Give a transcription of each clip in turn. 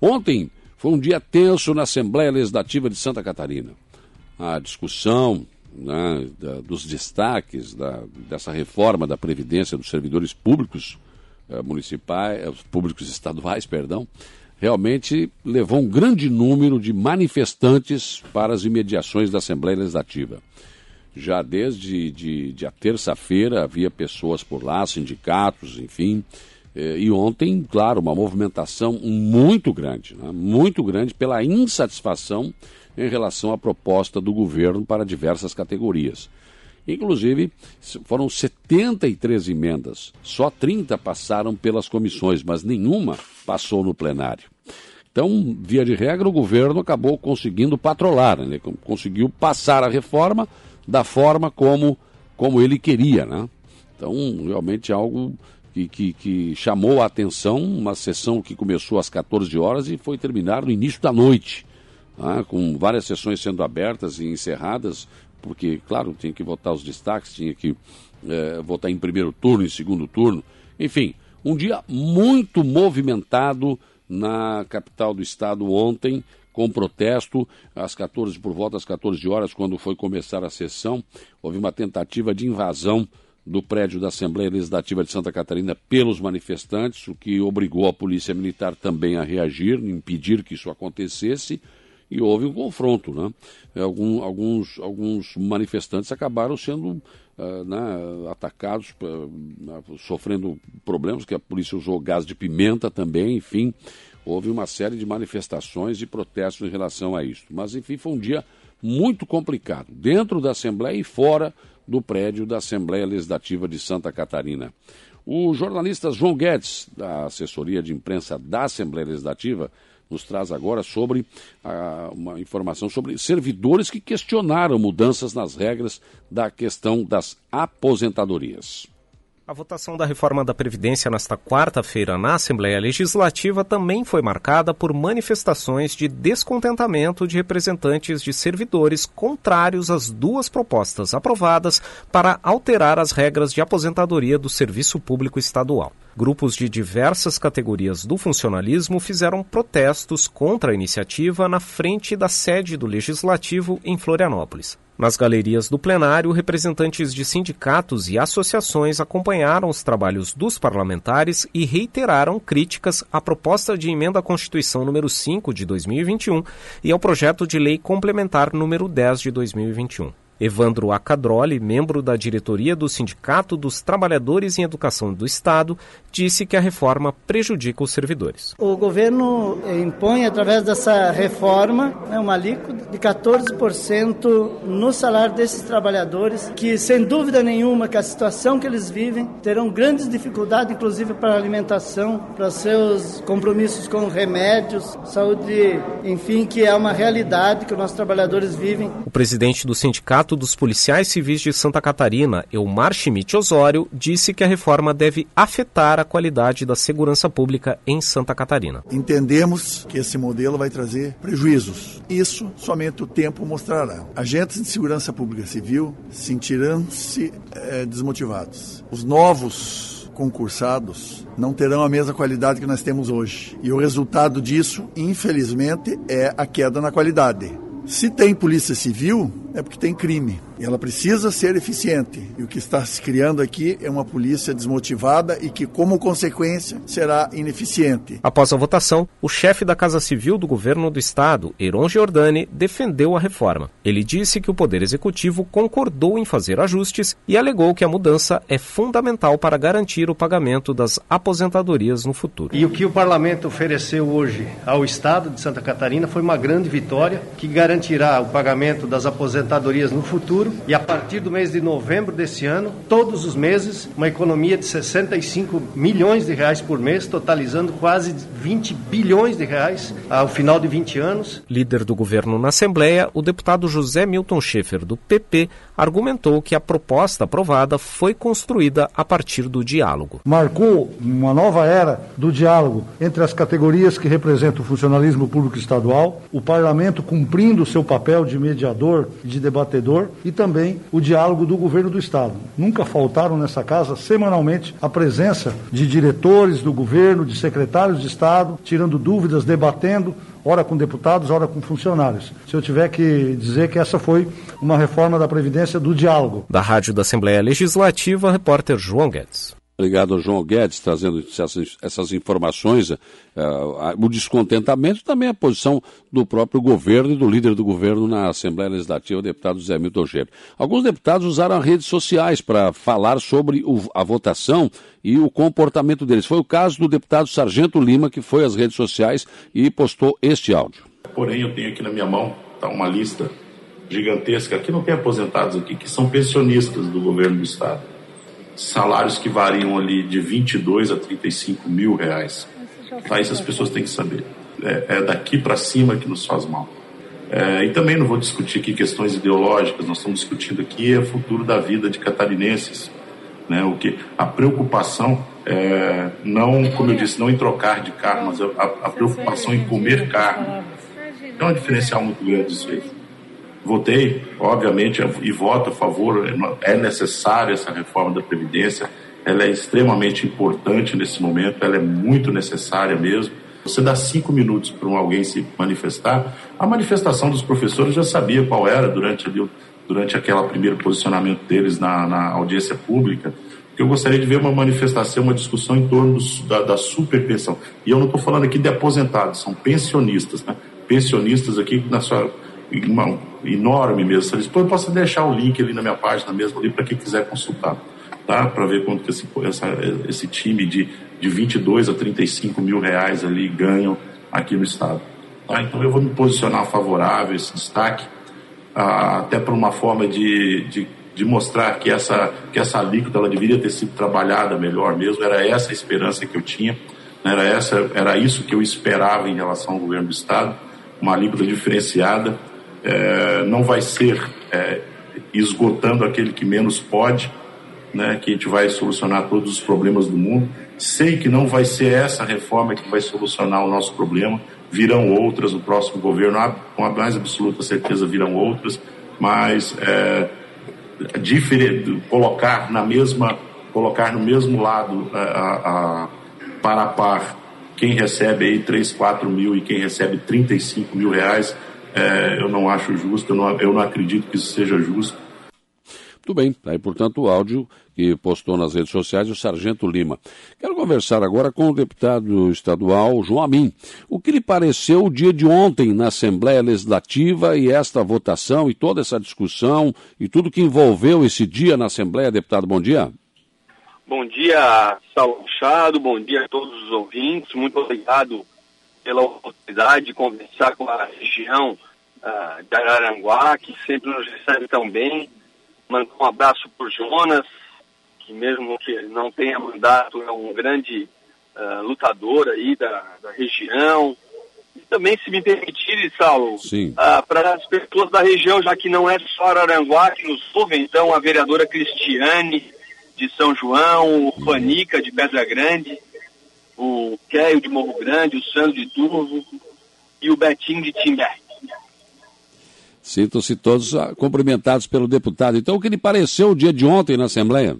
Ontem foi um dia tenso na Assembleia Legislativa de Santa Catarina. A discussão né, da, dos destaques da, dessa reforma da Previdência dos servidores públicos eh, municipais, eh, públicos estaduais, perdão, realmente levou um grande número de manifestantes para as imediações da Assembleia Legislativa. Já desde de, de a terça-feira havia pessoas por lá, sindicatos, enfim. Eh, e ontem, claro, uma movimentação muito grande, né? muito grande pela insatisfação em relação à proposta do governo para diversas categorias. Inclusive, foram 73 emendas, só 30 passaram pelas comissões, mas nenhuma passou no plenário. Então, via de regra, o governo acabou conseguindo patrolar, né? conseguiu passar a reforma da forma como, como ele queria. Né? Então, realmente algo que, que, que, chamou a atenção, uma sessão que começou às 14 horas e foi terminar no início da noite, né? com várias sessões sendo abertas e encerradas porque, claro, tinha que votar os destaques, tinha que é, votar em primeiro turno, em segundo turno. Enfim, um dia muito movimentado na capital do estado ontem, com protesto, às 14, por volta às 14 horas, quando foi começar a sessão, houve uma tentativa de invasão do prédio da Assembleia Legislativa de Santa Catarina pelos manifestantes, o que obrigou a Polícia Militar também a reagir, impedir que isso acontecesse e houve um confronto. Né? Algum, alguns, alguns manifestantes acabaram sendo uh, né, atacados, uh, sofrendo problemas, que a polícia usou gás de pimenta também, enfim. Houve uma série de manifestações e protestos em relação a isso. Mas, enfim, foi um dia muito complicado, dentro da Assembleia e fora do prédio da Assembleia Legislativa de Santa Catarina. O jornalista João Guedes, da assessoria de imprensa da Assembleia Legislativa, nos traz agora sobre ah, uma informação sobre servidores que questionaram mudanças nas regras da questão das aposentadorias. A votação da reforma da Previdência nesta quarta-feira na Assembleia Legislativa também foi marcada por manifestações de descontentamento de representantes de servidores contrários às duas propostas aprovadas para alterar as regras de aposentadoria do Serviço Público Estadual. Grupos de diversas categorias do funcionalismo fizeram protestos contra a iniciativa na frente da sede do Legislativo em Florianópolis. Nas galerias do plenário, representantes de sindicatos e associações acompanharam os trabalhos dos parlamentares e reiteraram críticas à proposta de emenda à Constituição número 5 de 2021 e ao projeto de lei complementar número 10 de 2021. Evandro Acadroli, membro da diretoria do Sindicato dos Trabalhadores em Educação do Estado, disse que a reforma prejudica os servidores. O governo impõe, através dessa reforma, né, uma alíquota de 14% no salário desses trabalhadores, que, sem dúvida nenhuma, que a situação que eles vivem, terão grandes dificuldades, inclusive para a alimentação, para seus compromissos com remédios, saúde, enfim, que é uma realidade que os nossos trabalhadores vivem. O presidente do sindicato Sindicato dos Policiais Civis de Santa Catarina, Elmar Schmidt Osório, disse que a reforma deve afetar a qualidade da segurança pública em Santa Catarina. Entendemos que esse modelo vai trazer prejuízos. Isso somente o tempo mostrará. Agentes de segurança pública civil sentirão-se é, desmotivados. Os novos concursados não terão a mesma qualidade que nós temos hoje. E o resultado disso, infelizmente, é a queda na qualidade. Se tem polícia civil, é porque tem crime. E ela precisa ser eficiente. E o que está se criando aqui é uma polícia desmotivada e que, como consequência, será ineficiente. Após a votação, o chefe da Casa Civil do governo do estado, Heron Giordani, defendeu a reforma. Ele disse que o Poder Executivo concordou em fazer ajustes e alegou que a mudança é fundamental para garantir o pagamento das aposentadorias no futuro. E o que o parlamento ofereceu hoje ao estado de Santa Catarina foi uma grande vitória que garantirá o pagamento das aposentadorias no futuro e a partir do mês de novembro desse ano, todos os meses, uma economia de 65 milhões de reais por mês, totalizando quase 20 bilhões de reais ao final de 20 anos. Líder do governo na Assembleia, o deputado José Milton Schaefer, do PP, argumentou que a proposta aprovada foi construída a partir do diálogo. Marcou uma nova era do diálogo entre as categorias que representam o funcionalismo público estadual, o parlamento cumprindo cumprindo o seu papel de mediador, de debatedor e também o diálogo do governo do Estado. Nunca faltaram nessa casa, semanalmente, a presença de diretores do governo, de secretários de Estado, tirando dúvidas, debatendo, ora com deputados, ora com funcionários. Se eu tiver que dizer que essa foi uma reforma da Previdência do diálogo. Da Rádio da Assembleia Legislativa, repórter João Guedes. Obrigado ao João Guedes trazendo essas, essas informações, uh, o descontentamento também a posição do próprio governo e do líder do governo na Assembleia Legislativa, o deputado Zé Milton Gero. Alguns deputados usaram as redes sociais para falar sobre o, a votação e o comportamento deles. Foi o caso do deputado Sargento Lima, que foi às redes sociais e postou este áudio. Porém, eu tenho aqui na minha mão tá, uma lista gigantesca, aqui não tem aposentados aqui, que são pensionistas do governo do Estado salários que variam ali de 22 a 35 mil reais. Tá, isso as pessoas têm que saber. É, é daqui para cima que nos faz mal. É, e também não vou discutir aqui questões ideológicas, nós estamos discutindo aqui o futuro da vida de catarinenses. Né, o que a preocupação é, não, como eu disse, não em trocar de carro, mas a, a preocupação em comer carne. É um diferencial muito grande isso aí. Votei, obviamente, e voto a favor. É necessária essa reforma da Previdência. Ela é extremamente importante nesse momento, ela é muito necessária mesmo. Você dá cinco minutos para alguém se manifestar. A manifestação dos professores já sabia qual era durante, ali, durante aquele primeiro posicionamento deles na, na audiência pública. Eu gostaria de ver uma manifestação, uma discussão em torno do, da, da superpensão. E eu não estou falando aqui de aposentados, são pensionistas. Né? Pensionistas aqui na sua enorme mesmo. Depois eu posso deixar o link ali na minha página mesmo ali para quem quiser consultar, tá? Para ver quanto que esse, essa, esse time de, de 22 a 35 mil reais ali ganham aqui no estado. Tá? Então eu vou me posicionar favorável esse destaque, ah, até por uma forma de, de, de, mostrar que essa, que essa alíquota ela deveria ter sido trabalhada melhor mesmo. Era essa a esperança que eu tinha, né? era, essa, era isso que eu esperava em relação ao governo do estado, uma alíquota diferenciada é, não vai ser é, esgotando aquele que menos pode, né, que a gente vai solucionar todos os problemas do mundo. Sei que não vai ser essa reforma que vai solucionar o nosso problema, virão outras no próximo governo, com a mais absoluta certeza virão outras, mas é, diferente, colocar na mesma, colocar no mesmo lado a, a, a para a par quem recebe aí 3, 4 mil e quem recebe 35 mil reais, é, eu não acho justo, eu não, eu não acredito que isso seja justo. Muito bem, aí portanto o áudio que postou nas redes sociais o Sargento Lima. Quero conversar agora com o deputado estadual João Amin. O que lhe pareceu o dia de ontem na Assembleia Legislativa e esta votação e toda essa discussão e tudo que envolveu esse dia na Assembleia, deputado, bom dia. Bom dia, Saulo Machado, bom dia a todos os ouvintes, muito obrigado pela oportunidade de conversar com a região uh, de Araranguá, que sempre nos recebe tão bem. Mando um abraço para o Jonas, que mesmo que não tenha mandato, é um grande uh, lutador aí da, da região. E também, se me permitir, Saulo, uh, para as pessoas da região, já que não é só Araranguá que nos ouve, então a vereadora Cristiane de São João, o Fanica de Pedra Grande, o Keio de Morro Grande, o Sandro de Turvo e o Betinho de Timbé. Sintam-se todos ah, cumprimentados pelo deputado. Então, o que lhe pareceu o dia de ontem na Assembleia?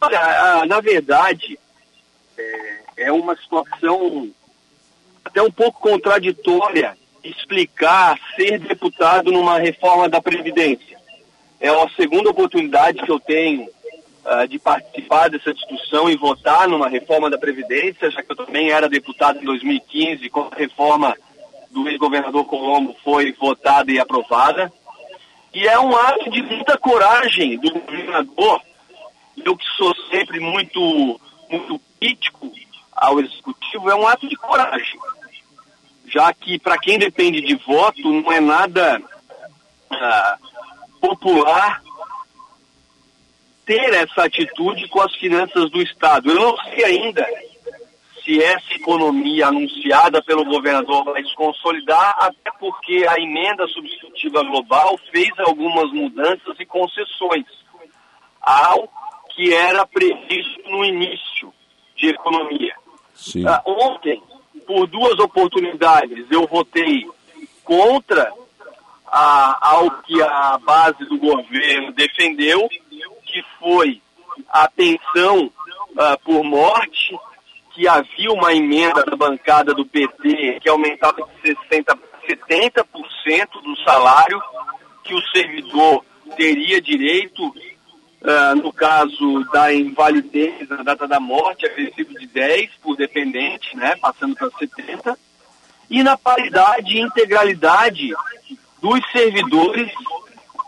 Olha, na verdade, é, é uma situação até um pouco contraditória explicar ser deputado numa reforma da Previdência. É a segunda oportunidade que eu tenho uh, de participar dessa discussão e votar numa reforma da Previdência, já que eu também era deputado em 2015, quando a reforma do ex-governador Colombo foi votada e aprovada. E é um ato de muita coragem do governador, eu que sou sempre muito, muito crítico ao executivo, é um ato de coragem. Já que, para quem depende de voto, não é nada uh, popular ter essa atitude com as finanças do Estado. Eu não sei ainda se essa economia anunciada pelo governador vai se consolidar, até porque a emenda substitutiva global fez algumas mudanças e concessões ao que era previsto no início de economia. Uh, ontem, por duas oportunidades, eu votei contra a, ao que a base do governo defendeu, que foi a pensão uh, por morte, que havia uma emenda da bancada do PT que aumentava de 60% para 70% do salário que o servidor teria direito, uh, no caso da invalidez, na data da morte, acrescido de 10 por dependente, né, passando para 70, e na paridade e integralidade dos servidores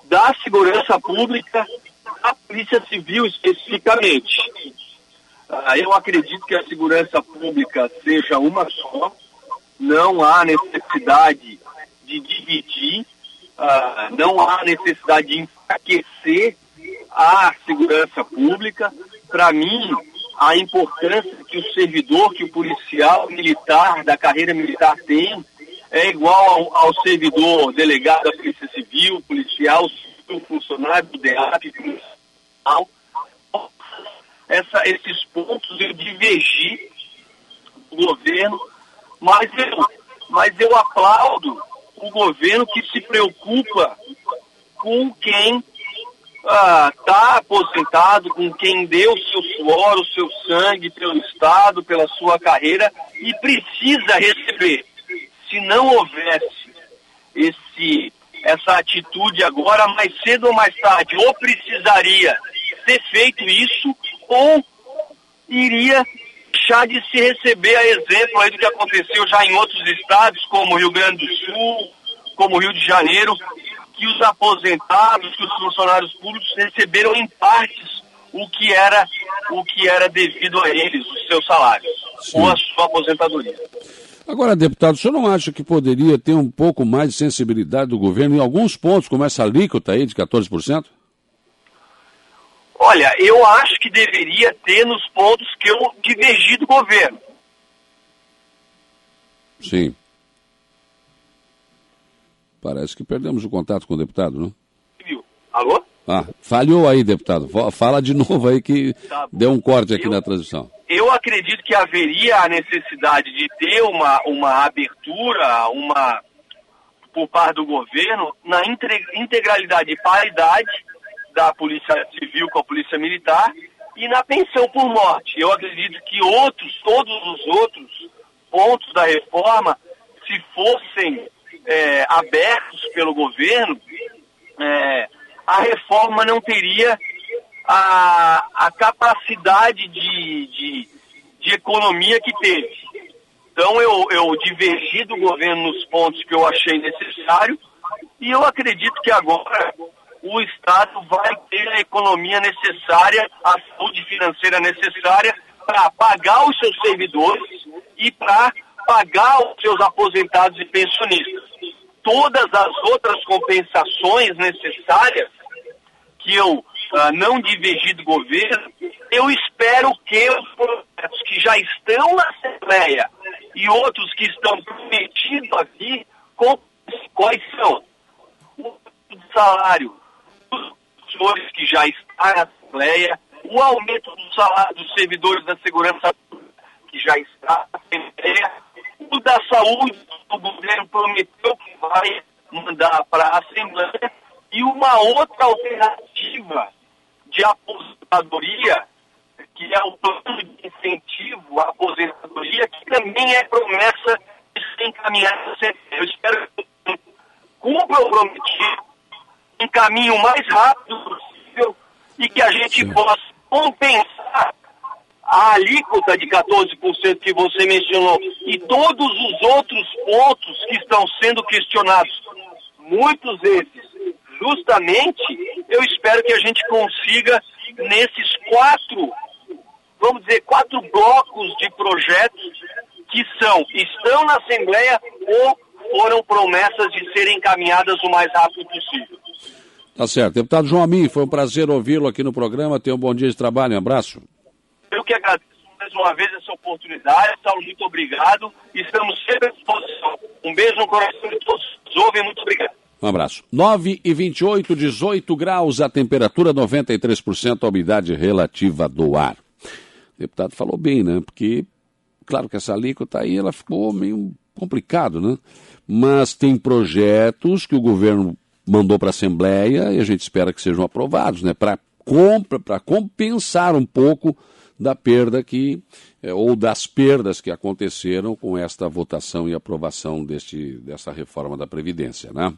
da segurança pública, Polícia Civil especificamente. Ah, eu acredito que a segurança pública seja uma só, não há necessidade de dividir, ah, não há necessidade de enfraquecer a segurança pública. Para mim, a importância que o servidor, que o policial militar da carreira militar tem, é igual ao, ao servidor delegado da Polícia Civil, policial, funcionário do DEAP, essa, esses pontos eu divergi do governo, mas eu, mas eu aplaudo o governo que se preocupa com quem está ah, aposentado, com quem deu o seu suor, o seu sangue pelo Estado, pela sua carreira e precisa receber. Se não houvesse esse, essa atitude agora, mais cedo ou mais tarde, ou precisaria ter feito isso, ou iria deixar de se receber a exemplo aí do que aconteceu já em outros estados, como Rio Grande do Sul, como Rio de Janeiro, que os aposentados, que os funcionários públicos receberam em partes o que era o que era devido a eles, os seus salários, Sim. ou a sua aposentadoria. Agora, deputado, o senhor não acha que poderia ter um pouco mais de sensibilidade do governo em alguns pontos, como essa alíquota aí de 14%? Olha, eu acho que deveria ter nos pontos que eu divergi do governo. Sim. Parece que perdemos o contato com o deputado, não? Alô? Ah, falhou aí, deputado. Fala de novo aí que tá deu um corte aqui eu, na transmissão. Eu acredito que haveria a necessidade de ter uma, uma abertura, uma por parte do governo, na integralidade e paridade da Polícia Civil com a Polícia Militar e na pensão por morte. Eu acredito que outros, todos os outros pontos da reforma, se fossem é, abertos pelo governo, é, a reforma não teria a, a capacidade de, de, de economia que teve. Então eu, eu divergi do governo nos pontos que eu achei necessário e eu acredito que agora o Estado vai ter a economia necessária, a saúde financeira necessária para pagar os seus servidores e para pagar os seus aposentados e pensionistas. Todas as outras compensações necessárias que eu uh, não divergi do governo, eu espero que os projetos que já estão na Assembleia e outros que estão prometidos aqui, quais são? O salário já está na Assembleia, o aumento do salário dos servidores da segurança que já está na Assembleia, o da saúde, o governo prometeu que vai mandar para a Assembleia, e uma outra alternativa de aposentadoria, que é o plano de incentivo à aposentadoria, que também é promessa de ser encaminhada. Eu espero que cumpra o prometido um caminho mais rápido e que a gente Sim. possa compensar a alíquota de 14% que você mencionou e todos os outros pontos que estão sendo questionados, muitos desses, justamente, eu espero que a gente consiga nesses quatro, vamos dizer, quatro blocos de projetos que são, estão na Assembleia ou foram promessas de serem encaminhadas o mais rápido possível. Tá certo. Deputado João Amin, foi um prazer ouvi-lo aqui no programa. Tenha um bom dia de trabalho. Um abraço. Eu que agradeço mais uma vez essa oportunidade. Saulo, muito obrigado. Estamos sempre à disposição. Um beijo no coração de todos que nos ouvem. Muito obrigado. Um abraço. 9 e 28, 18 graus, a temperatura 93%, a umidade relativa do ar. O deputado falou bem, né? Porque, claro que essa alíquota aí, ela ficou meio complicado, né? Mas tem projetos que o governo mandou para a Assembleia e a gente espera que sejam aprovados, né? Para para compensar um pouco da perda que é, ou das perdas que aconteceram com esta votação e aprovação deste, dessa reforma da Previdência. Né?